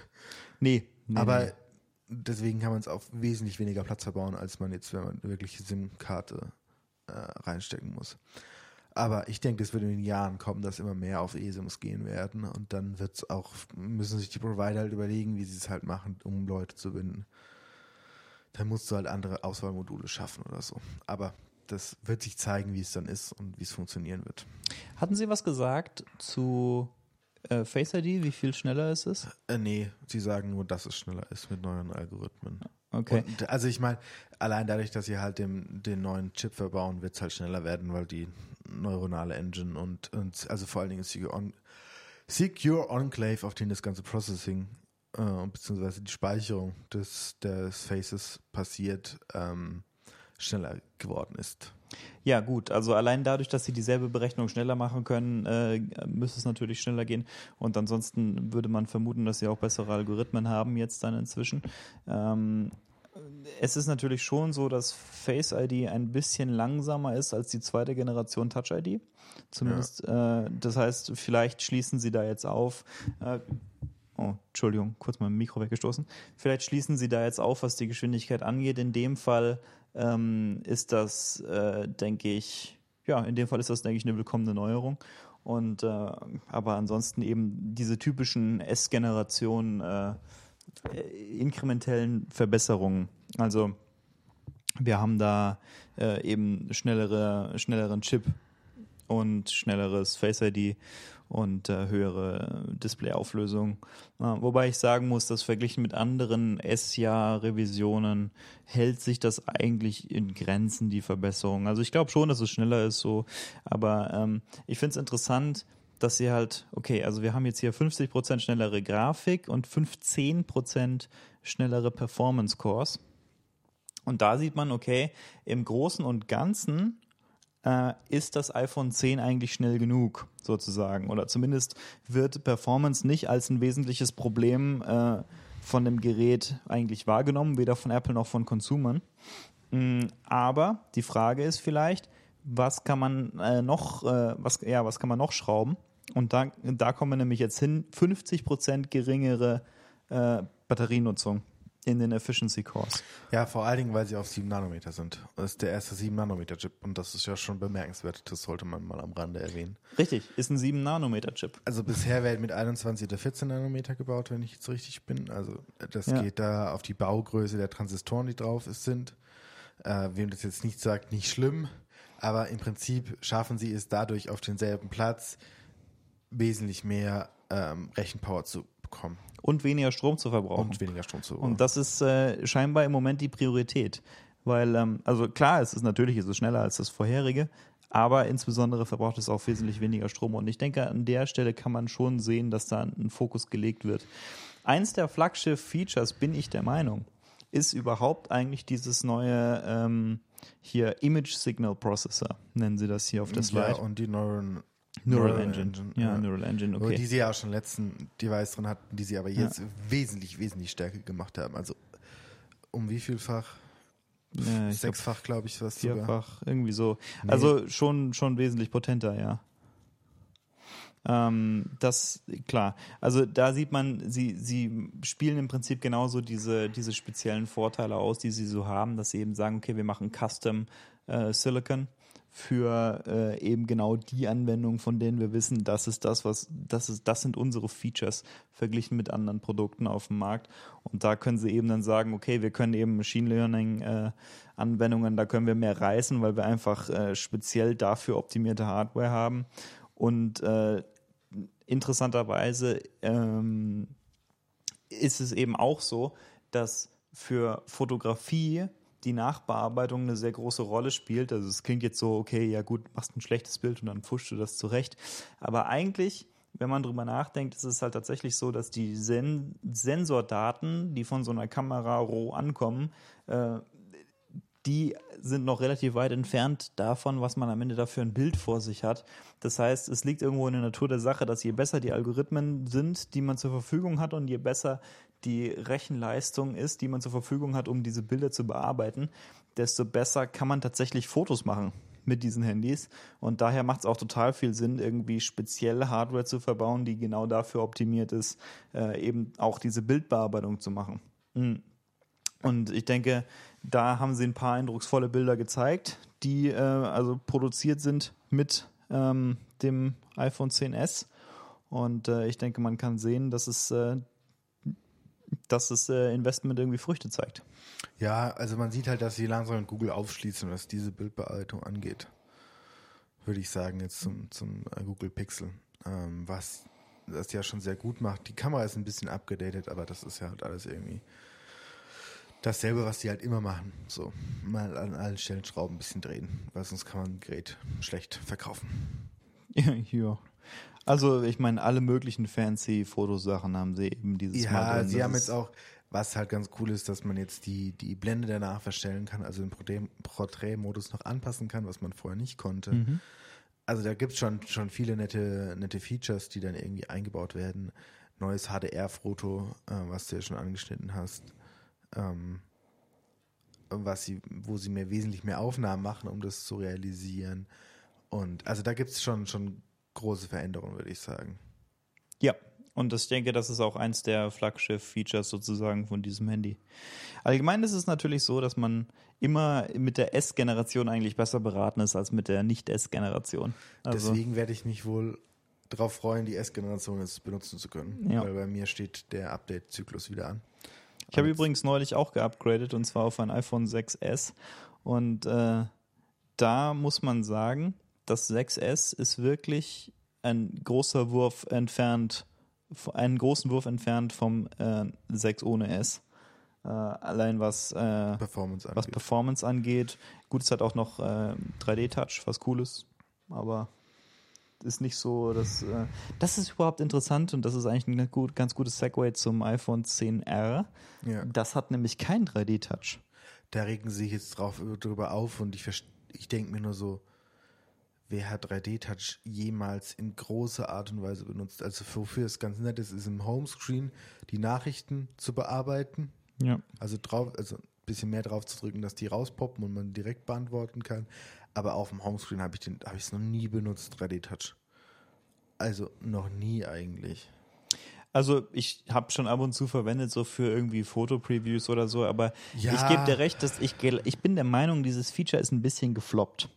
Nee. nee Aber nee. deswegen kann man es auf wesentlich weniger Platz verbauen, als man jetzt, wenn man wirklich SIM-Karte äh, reinstecken muss. Aber ich denke, es wird in den Jahren kommen, dass immer mehr auf eSIMs gehen werden und dann wird's auch, müssen sich die Provider halt überlegen, wie sie es halt machen, um Leute zu binden dann musst du halt andere Auswahlmodule schaffen oder so. Aber das wird sich zeigen, wie es dann ist und wie es funktionieren wird. Hatten Sie was gesagt zu äh, Face ID, wie viel schneller es ist? Äh, nee, Sie sagen nur, dass es schneller ist mit neuen Algorithmen. Okay. Und, also ich meine, allein dadurch, dass sie halt den, den neuen Chip verbauen, wird es halt schneller werden, weil die neuronale Engine und, und also vor allen Dingen Secure, On Secure Enclave, auf den das ganze Processing äh, beziehungsweise die Speicherung des, des Faces passiert, ähm, schneller geworden ist. Ja, gut. Also allein dadurch, dass sie dieselbe Berechnung schneller machen können, äh, müsste es natürlich schneller gehen. Und ansonsten würde man vermuten, dass sie auch bessere Algorithmen haben jetzt dann inzwischen. Ähm, es ist natürlich schon so, dass Face ID ein bisschen langsamer ist als die zweite Generation Touch ID. Zumindest, ja. äh, das heißt, vielleicht schließen sie da jetzt auf. Äh, Oh, Entschuldigung, kurz mal ein Mikro weggestoßen. Vielleicht schließen Sie da jetzt auf, was die Geschwindigkeit angeht. In dem Fall ähm, ist das, äh, denke ich, ja, in dem Fall ist das, denke ich, eine willkommene Neuerung. Und äh, aber ansonsten eben diese typischen S-Generation äh, inkrementellen Verbesserungen. Also wir haben da äh, eben schnellere, schnelleren Chip und schnelleres Face ID und äh, höhere Displayauflösung. Äh, wobei ich sagen muss, dass verglichen mit anderen S-Jahr-Revisionen hält sich das eigentlich in Grenzen, die Verbesserung. Also ich glaube schon, dass es schneller ist so, aber ähm, ich finde es interessant, dass sie halt, okay, also wir haben jetzt hier 50% schnellere Grafik und 15% schnellere Performance-Cores. Und da sieht man, okay, im Großen und Ganzen äh, ist das iPhone 10 eigentlich schnell genug, sozusagen. Oder zumindest wird Performance nicht als ein wesentliches Problem äh, von dem Gerät eigentlich wahrgenommen, weder von Apple noch von Consumern. Mm, aber die Frage ist vielleicht, was kann man äh, noch, äh, was, ja, was kann man noch schrauben? Und da, da kommen wir nämlich jetzt hin, 50% geringere äh, Batterienutzung in den Efficiency Cores. Ja, vor allen Dingen, weil sie auf 7 Nanometer sind. Das ist der erste 7 Nanometer Chip und das ist ja schon bemerkenswert. Das sollte man mal am Rande erwähnen. Richtig, ist ein 7 Nanometer Chip. Also bisher werden mit 21 oder 14 Nanometer gebaut, wenn ich jetzt richtig bin. Also das ja. geht da auf die Baugröße der Transistoren, die drauf sind. Äh, wem das jetzt nicht sagt, nicht schlimm. Aber im Prinzip schaffen sie es dadurch auf denselben Platz wesentlich mehr ähm, Rechenpower zu bekommen. Und weniger Strom zu verbrauchen. Und weniger Strom zu verbrauchen. Und das ist äh, scheinbar im Moment die Priorität. Weil, ähm, also klar, es ist natürlich, es ist schneller als das vorherige, aber insbesondere verbraucht es auch wesentlich weniger Strom. Und ich denke, an der Stelle kann man schon sehen, dass da ein Fokus gelegt wird. Eins der Flaggschiff-Features, bin ich der Meinung, ist überhaupt eigentlich dieses neue ähm, hier Image Signal Processor, nennen sie das hier auf der Slide. Ja, und die Neuron, Neural, Engine. Ja, Neural Engine, okay. Die sie ja auch schon letzten Device drin hatten, die sie aber jetzt ja. wesentlich, wesentlich stärker gemacht haben. Also um wie vielfach? Ja, Sechsfach, glaube ich, was Vierfach, sogar. irgendwie so. Nee. Also schon, schon wesentlich potenter, ja. Ähm, das, klar. Also da sieht man, sie, sie spielen im Prinzip genauso diese, diese speziellen Vorteile aus, die sie so haben, dass sie eben sagen, okay, wir machen Custom äh, Silicon für äh, eben genau die Anwendung, von denen wir wissen, das ist das, was, das ist, das sind unsere Features verglichen mit anderen Produkten auf dem Markt. Und da können sie eben dann sagen, okay, wir können eben Machine Learning äh, Anwendungen, da können wir mehr reißen, weil wir einfach äh, speziell dafür optimierte Hardware haben. Und äh, interessanterweise ähm, ist es eben auch so, dass für Fotografie die Nachbearbeitung eine sehr große Rolle spielt. Also es klingt jetzt so, okay, ja gut, machst ein schlechtes Bild und dann pfuschst du das zurecht. Aber eigentlich, wenn man drüber nachdenkt, ist es halt tatsächlich so, dass die Sen Sensordaten, die von so einer Kamera roh ankommen, äh, die sind noch relativ weit entfernt davon, was man am Ende dafür ein Bild vor sich hat. Das heißt, es liegt irgendwo in der Natur der Sache, dass je besser die Algorithmen sind, die man zur Verfügung hat und je besser die Rechenleistung ist, die man zur Verfügung hat, um diese Bilder zu bearbeiten, desto besser kann man tatsächlich Fotos machen mit diesen Handys. Und daher macht es auch total viel Sinn, irgendwie spezielle Hardware zu verbauen, die genau dafür optimiert ist, äh, eben auch diese Bildbearbeitung zu machen. Mhm. Und ich denke, da haben sie ein paar eindrucksvolle Bilder gezeigt, die äh, also produziert sind mit ähm, dem iPhone 10s. Und äh, ich denke, man kann sehen, dass es äh, dass das äh, Investment irgendwie Früchte zeigt. Ja, also man sieht halt, dass sie langsam in Google aufschließen, was diese Bildbearbeitung angeht. Würde ich sagen, jetzt zum, zum äh, Google Pixel. Ähm, was das ja schon sehr gut macht. Die Kamera ist ein bisschen abgedatet, aber das ist ja halt alles irgendwie dasselbe, was die halt immer machen. So, mal an allen Stellen Schrauben ein bisschen drehen, weil sonst kann man ein Gerät schlecht verkaufen. ja. Also ich meine, alle möglichen fancy Fotosachen haben sie eben dieses ja, Mal. Ja, sie haben jetzt auch, was halt ganz cool ist, dass man jetzt die, die Blende danach verstellen kann, also den Porträtmodus noch anpassen kann, was man vorher nicht konnte. Mhm. Also da gibt es schon, schon viele nette, nette Features, die dann irgendwie eingebaut werden. Neues HDR-Foto, äh, was du ja schon angeschnitten hast. Ähm, was sie, wo sie mir wesentlich mehr Aufnahmen machen, um das zu realisieren. Und also da gibt es schon, schon große Veränderung, würde ich sagen. Ja, und ich denke, das ist auch eins der Flaggschiff-Features sozusagen von diesem Handy. Allgemein ist es natürlich so, dass man immer mit der S-Generation eigentlich besser beraten ist als mit der Nicht-S-Generation. Also Deswegen werde ich mich wohl darauf freuen, die S-Generation jetzt benutzen zu können. Ja. Weil bei mir steht der Update-Zyklus wieder an. Ich habe übrigens neulich auch geupgradet und zwar auf ein iPhone 6S. Und äh, da muss man sagen, das 6S ist wirklich ein großer Wurf entfernt, einen großen Wurf entfernt vom äh, 6 ohne S. Äh, allein was, äh, Performance was Performance angeht. Gut, es hat auch noch 3D-Touch, äh, was cool ist, aber ist nicht so, dass äh, das ist überhaupt interessant und das ist eigentlich ein gut, ganz gutes Segway zum iPhone 10R. Ja. Das hat nämlich keinen 3D-Touch. Da regen sie sich jetzt drauf drüber auf und ich, ich denke mir nur so, wer hat 3D-Touch jemals in großer Art und Weise benutzt? Also wofür es ganz nett ist, ist im Homescreen die Nachrichten zu bearbeiten. Ja. Also drauf, also ein bisschen mehr drauf zu drücken, dass die rauspoppen und man direkt beantworten kann. Aber auf dem Homescreen habe ich den, habe ich es noch nie benutzt, 3D-Touch. Also noch nie eigentlich. Also ich habe schon ab und zu verwendet, so für irgendwie Foto-Previews oder so, aber ja. ich gebe dir recht, dass ich, ich bin der Meinung, dieses Feature ist ein bisschen gefloppt.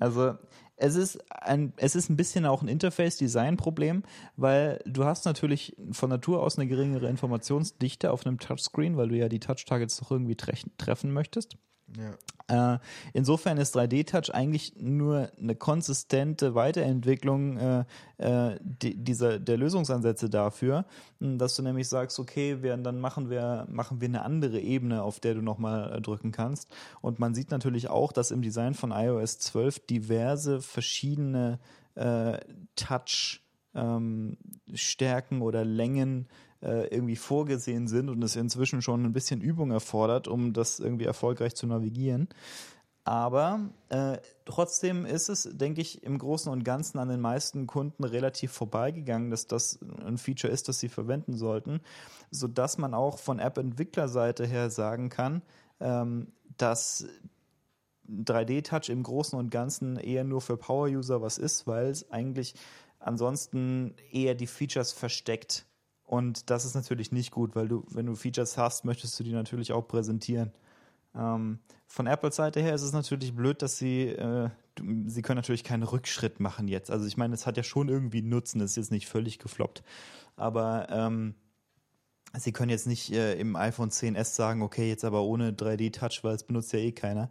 Also es ist ein, es ist ein bisschen auch ein Interface-Design-Problem, weil du hast natürlich von Natur aus eine geringere Informationsdichte auf einem Touchscreen, weil du ja die Touch-Targets doch irgendwie tre treffen möchtest. Ja. Äh, insofern ist 3D-Touch eigentlich nur eine konsistente Weiterentwicklung äh, äh, die, dieser, der Lösungsansätze dafür, mh, dass du nämlich sagst, okay, wir, dann machen wir, machen wir eine andere Ebene, auf der du nochmal äh, drücken kannst. Und man sieht natürlich auch, dass im Design von iOS 12 diverse verschiedene äh, Touch- ähm, Stärken oder Längen äh, irgendwie vorgesehen sind und es inzwischen schon ein bisschen Übung erfordert, um das irgendwie erfolgreich zu navigieren. Aber äh, trotzdem ist es, denke ich, im Großen und Ganzen an den meisten Kunden relativ vorbeigegangen, dass das ein Feature ist, das sie verwenden sollten, sodass man auch von App-Entwicklerseite her sagen kann, ähm, dass 3D-Touch im Großen und Ganzen eher nur für Power-User was ist, weil es eigentlich ansonsten eher die Features versteckt. Und das ist natürlich nicht gut, weil du, wenn du Features hast, möchtest du die natürlich auch präsentieren. Ähm, von Apples Seite her ist es natürlich blöd, dass sie, äh, sie können natürlich keinen Rückschritt machen jetzt. Also ich meine, es hat ja schon irgendwie Nutzen, es ist jetzt nicht völlig gefloppt. Aber ähm, Sie können jetzt nicht äh, im iPhone 10s sagen, okay, jetzt aber ohne 3D-Touch, weil es benutzt ja eh keiner.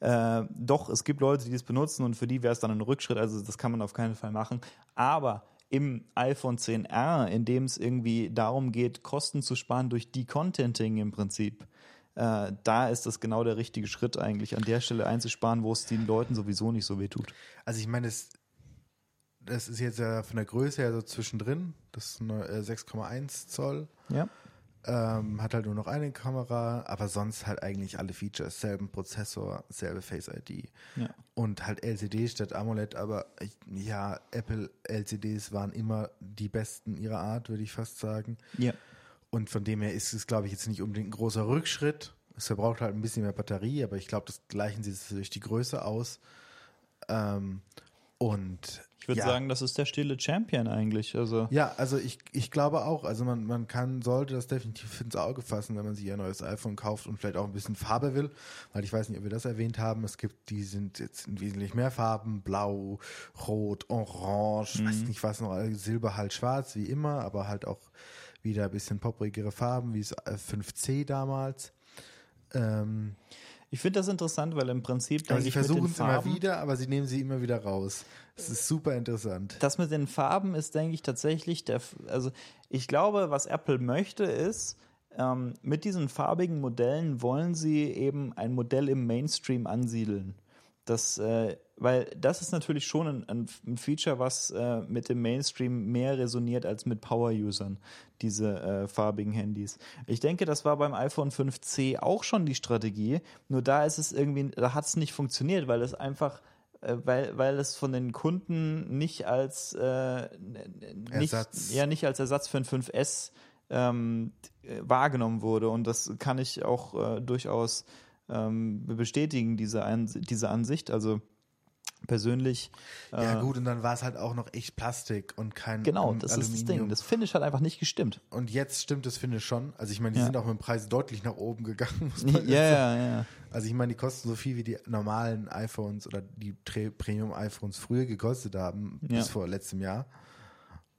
Äh, doch, es gibt Leute, die das benutzen und für die wäre es dann ein Rückschritt, also das kann man auf keinen Fall machen. Aber im iPhone 10R, in dem es irgendwie darum geht, Kosten zu sparen durch Decontenting im Prinzip, äh, da ist das genau der richtige Schritt eigentlich, an der Stelle einzusparen, wo es den Leuten sowieso nicht so weh tut. Also ich meine, das, das ist jetzt ja von der Größe her so zwischendrin. Das ist eine, äh, 6,1 Zoll. Ja. Ähm, hat halt nur noch eine Kamera, aber sonst halt eigentlich alle Features. Selben Prozessor, selbe Face ID. Ja. Und halt LCD statt AMOLED, aber ich, ja, Apple LCDs waren immer die besten ihrer Art, würde ich fast sagen. Ja. Und von dem her ist es, glaube ich, jetzt nicht unbedingt ein großer Rückschritt. Es verbraucht halt ein bisschen mehr Batterie, aber ich glaube, das gleichen sie durch die Größe aus. Ähm, und Ich würde ja. sagen, das ist der stille Champion eigentlich. Also Ja, also ich, ich glaube auch, also man, man kann, sollte das definitiv ins Auge fassen, wenn man sich ein neues iPhone kauft und vielleicht auch ein bisschen Farbe will, weil ich weiß nicht, ob wir das erwähnt haben, es gibt, die sind jetzt in wesentlich mehr Farben, blau, rot, orange, weiß nicht was noch, Silber halt schwarz, wie immer, aber halt auch wieder ein bisschen poprigere Farben, wie es äh, 5C damals. Ähm, ich finde das interessant, weil im Prinzip aber denke sie versuchen es immer wieder, aber sie nehmen sie immer wieder raus. Es ist super interessant. Das mit den Farben ist, denke ich, tatsächlich der. Also, ich glaube, was Apple möchte, ist, ähm, mit diesen farbigen Modellen wollen sie eben ein Modell im Mainstream ansiedeln. Das, äh, weil das ist natürlich schon ein, ein, ein Feature, was äh, mit dem Mainstream mehr resoniert als mit Power-Usern, diese äh, farbigen Handys. Ich denke, das war beim iPhone 5C auch schon die Strategie, nur da ist es irgendwie, da hat es nicht funktioniert, weil es einfach äh, weil, weil es von den Kunden nicht als äh, nicht, Ersatz. ja nicht als Ersatz für ein 5S ähm, äh, wahrgenommen wurde und das kann ich auch äh, durchaus ähm, bestätigen diese Ans diese Ansicht also persönlich Ja äh, gut, und dann war es halt auch noch echt Plastik und kein genau das ist das Ding Aluminium. das Finish hat einfach nicht gestimmt Und jetzt stimmt das, finde ich schon. Also ich meine, die Ja. sind auch mit dem Preis deutlich nach oben gegangen. Muss ja man jetzt ja sagen. ja Also ich meine, die kosten so viel wie die normalen iPhones oder die Premium-iPhones früher gekostet haben, Ja. bis vor letztem Jahr.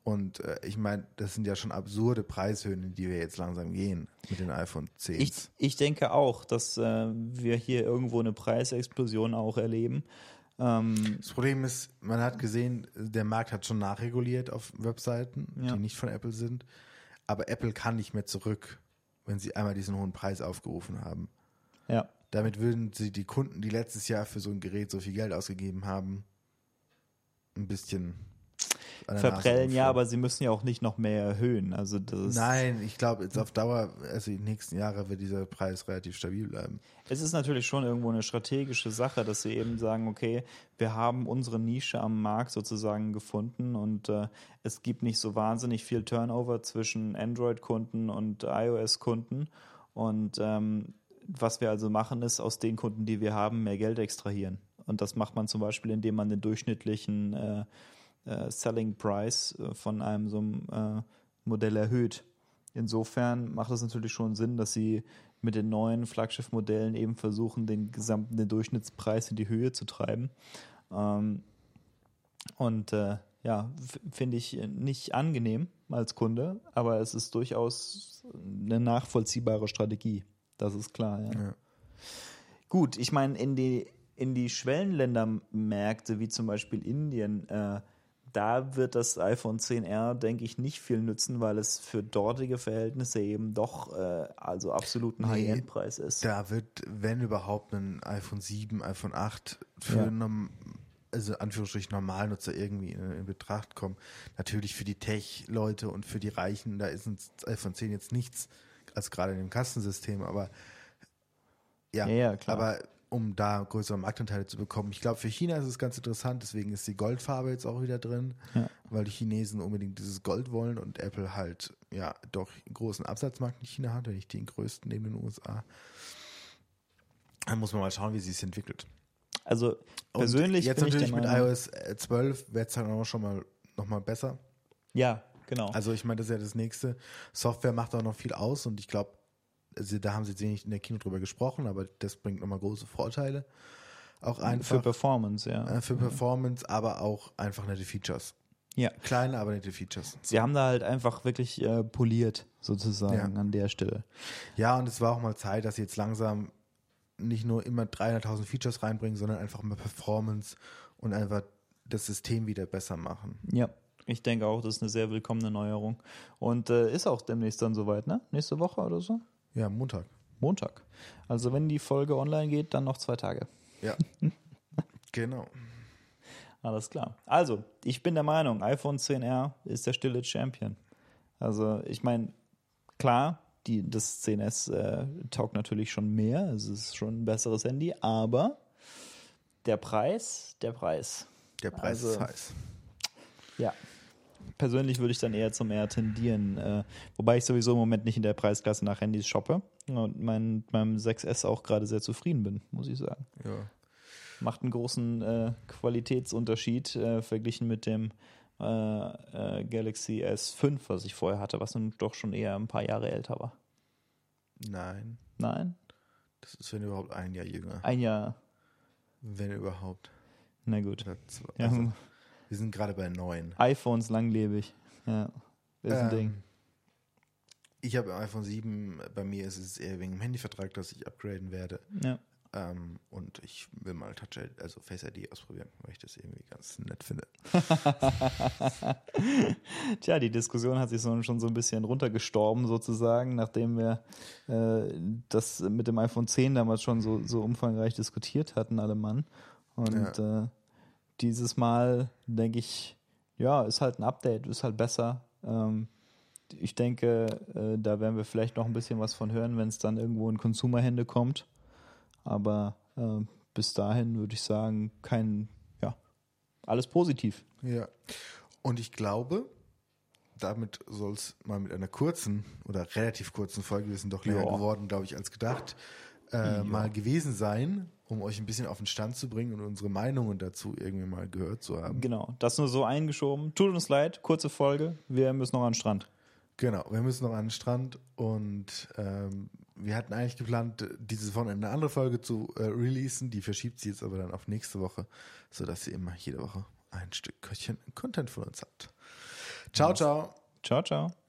Und äh, ich meine, das sind ja schon absurde Preishöhen, in die wir jetzt langsam gehen mit den iPhone 10. Ich, ich denke auch, dass äh, wir hier irgendwo eine Preisexplosion auch erleben. Ähm, das Problem ist, man hat gesehen, der Markt hat schon nachreguliert auf Webseiten, Ja. die nicht von Apple sind. Aber Apple kann nicht mehr zurück, wenn sie einmal diesen hohen Preis aufgerufen haben. ja. Damit würden sie die Kunden, die letztes Jahr für so ein Gerät so viel Geld ausgegeben haben, ein bisschen Verprellen ja, aber sie müssen ja auch nicht noch mehr erhöhen. Also das Nein, ich glaube, jetzt auf Dauer, also die nächsten Jahre wird dieser Preis relativ stabil bleiben. Es ist natürlich schon irgendwo eine strategische Sache, dass sie eben sagen, okay, wir haben unsere Nische am Markt sozusagen gefunden und äh, es gibt nicht so wahnsinnig viel Turnover zwischen Android-Kunden und iOS-Kunden. Und ähm, was wir also machen, ist aus den Kunden, die wir haben, mehr Geld extrahieren. Und das macht man zum Beispiel, indem man den durchschnittlichen äh, äh, Selling Price äh, von einem so einem äh, Modell erhöht. Insofern macht es natürlich schon Sinn, dass sie mit den neuen Flaggschiff-Modellen eben versuchen, den gesamten den Durchschnittspreis in die Höhe zu treiben. Ähm, und äh, ja, finde ich nicht angenehm als Kunde, aber es ist durchaus eine nachvollziehbare Strategie. Das ist klar. Ja. Ja. Gut, ich meine, in die, in die Schwellenländermärkte, wie zum Beispiel Indien, äh, da wird das iPhone 10R, denke ich, nicht viel nützen, weil es für dortige Verhältnisse eben doch äh, also absolut ein Nee, High-End-Preis ist. Da wird, wenn überhaupt, ein iPhone 7, iPhone 8 für Ja. norm- also Anführungsstrich Normalnutzer irgendwie in, in Betracht kommen. Natürlich für die Tech-Leute und für die Reichen, da ist ein iPhone 10 jetzt nichts, als gerade in dem Kastensystem, aber ja, Ja, ja, klar. aber um da größere Marktanteile zu bekommen. Ich glaube, für China ist es ganz interessant, deswegen ist die Goldfarbe jetzt auch wieder drin, Ja. weil die Chinesen unbedingt dieses Gold wollen und Apple halt ja doch einen großen Absatzmarkt in China hat, wenn nicht den größten neben den USA. Dann muss man mal schauen, wie sie es entwickelt. Also Und persönlich jetzt ich der natürlich mit iOS 12 wird es dann auch schon mal noch mal besser. Ja, genau. Also ich meine, das ist ja das nächste. Software macht auch noch viel aus und ich glaube, also da haben sie jetzt wenig in der Kino drüber gesprochen, aber das bringt nochmal große Vorteile. Auch einfach für Performance, ja. äh, für Performance, aber auch einfach nette Features. ja. Kleine, aber nette Features. Sie haben da halt einfach wirklich äh, poliert, sozusagen, Ja. an der Stelle. Ja, und es war auch mal Zeit, dass sie jetzt langsam nicht nur immer 300.000 Features reinbringen, sondern einfach mal Performance und einfach das System wieder besser machen. Ja, ich denke auch, das ist eine sehr willkommene Neuerung. Und äh, ist auch demnächst dann soweit, ne? Nächste Woche oder so? Ja, Montag. Montag. Also wenn die Folge online geht, dann noch zwei Tage. Ja. genau. Alles klar. Also, ich bin der Meinung, iPhone 10R ist der stille Champion. Also, ich meine, klar, die, das 10S äh, taugt natürlich schon mehr. Es ist schon ein besseres Handy, aber der Preis, der Preis. Der Preis Also- ist heiß. Ja. Persönlich würde ich dann eher zum R tendieren. Äh, wobei ich sowieso im Moment nicht in der Preisklasse nach Handys shoppe und mein, meinem 6S auch gerade sehr zufrieden bin, muss ich sagen. Ja. Macht einen großen äh, Qualitätsunterschied äh, verglichen mit dem äh, äh, Galaxy S5, was ich vorher hatte, was nun doch schon eher ein paar Jahre älter war. Nein, Nein? das ist wenn überhaupt ein Jahr jünger. Ein Jahr. Wenn überhaupt. Na gut. Zwei. Ja, Also, wir sind gerade bei neun. iPhones langlebig. Ja. Ist ein Ähm, Ding. Ich habe ein iPhone 7, bei mir ist es eher wegen dem Handyvertrag, dass ich upgraden werde. Ja. Ähm, und ich will mal Touch ID, also Face ID ausprobieren, weil ich das irgendwie ganz nett finde. Tja, die Diskussion hat sich so, schon so ein bisschen runtergestorben, sozusagen, nachdem wir äh, das mit dem iPhone 10 damals schon so, so umfangreich diskutiert hatten, alle Mann. Und äh, dieses Mal denke ich, ja, ist halt ein Update, ist halt besser. Ähm, ich denke, äh, da werden wir vielleicht noch ein bisschen was von hören, wenn es dann irgendwo in Consumerhände kommt. Aber äh, bis dahin würde ich sagen, kein, ja, alles positiv. Ja. Und ich glaube, damit soll es mal mit einer kurzen oder relativ kurzen Folge, wir sind doch länger Ja. geworden, glaube ich, als gedacht, äh, mal gewesen sein, um euch ein bisschen auf den Stand zu bringen und unsere Meinungen dazu irgendwie mal gehört zu haben. Genau, das nur so eingeschoben. Tut uns leid, kurze Folge. Wir müssen noch an den Strand. Genau, wir müssen noch an den Strand und ähm, wir hatten eigentlich geplant, dieses Wochenende eine andere Folge zu äh, releasen. Die verschiebt sie jetzt aber dann auf nächste Woche, sodass ihr immer jede Woche ein Stück Köchchen Content von uns habt. Ciao, ciao. Ciao, ciao.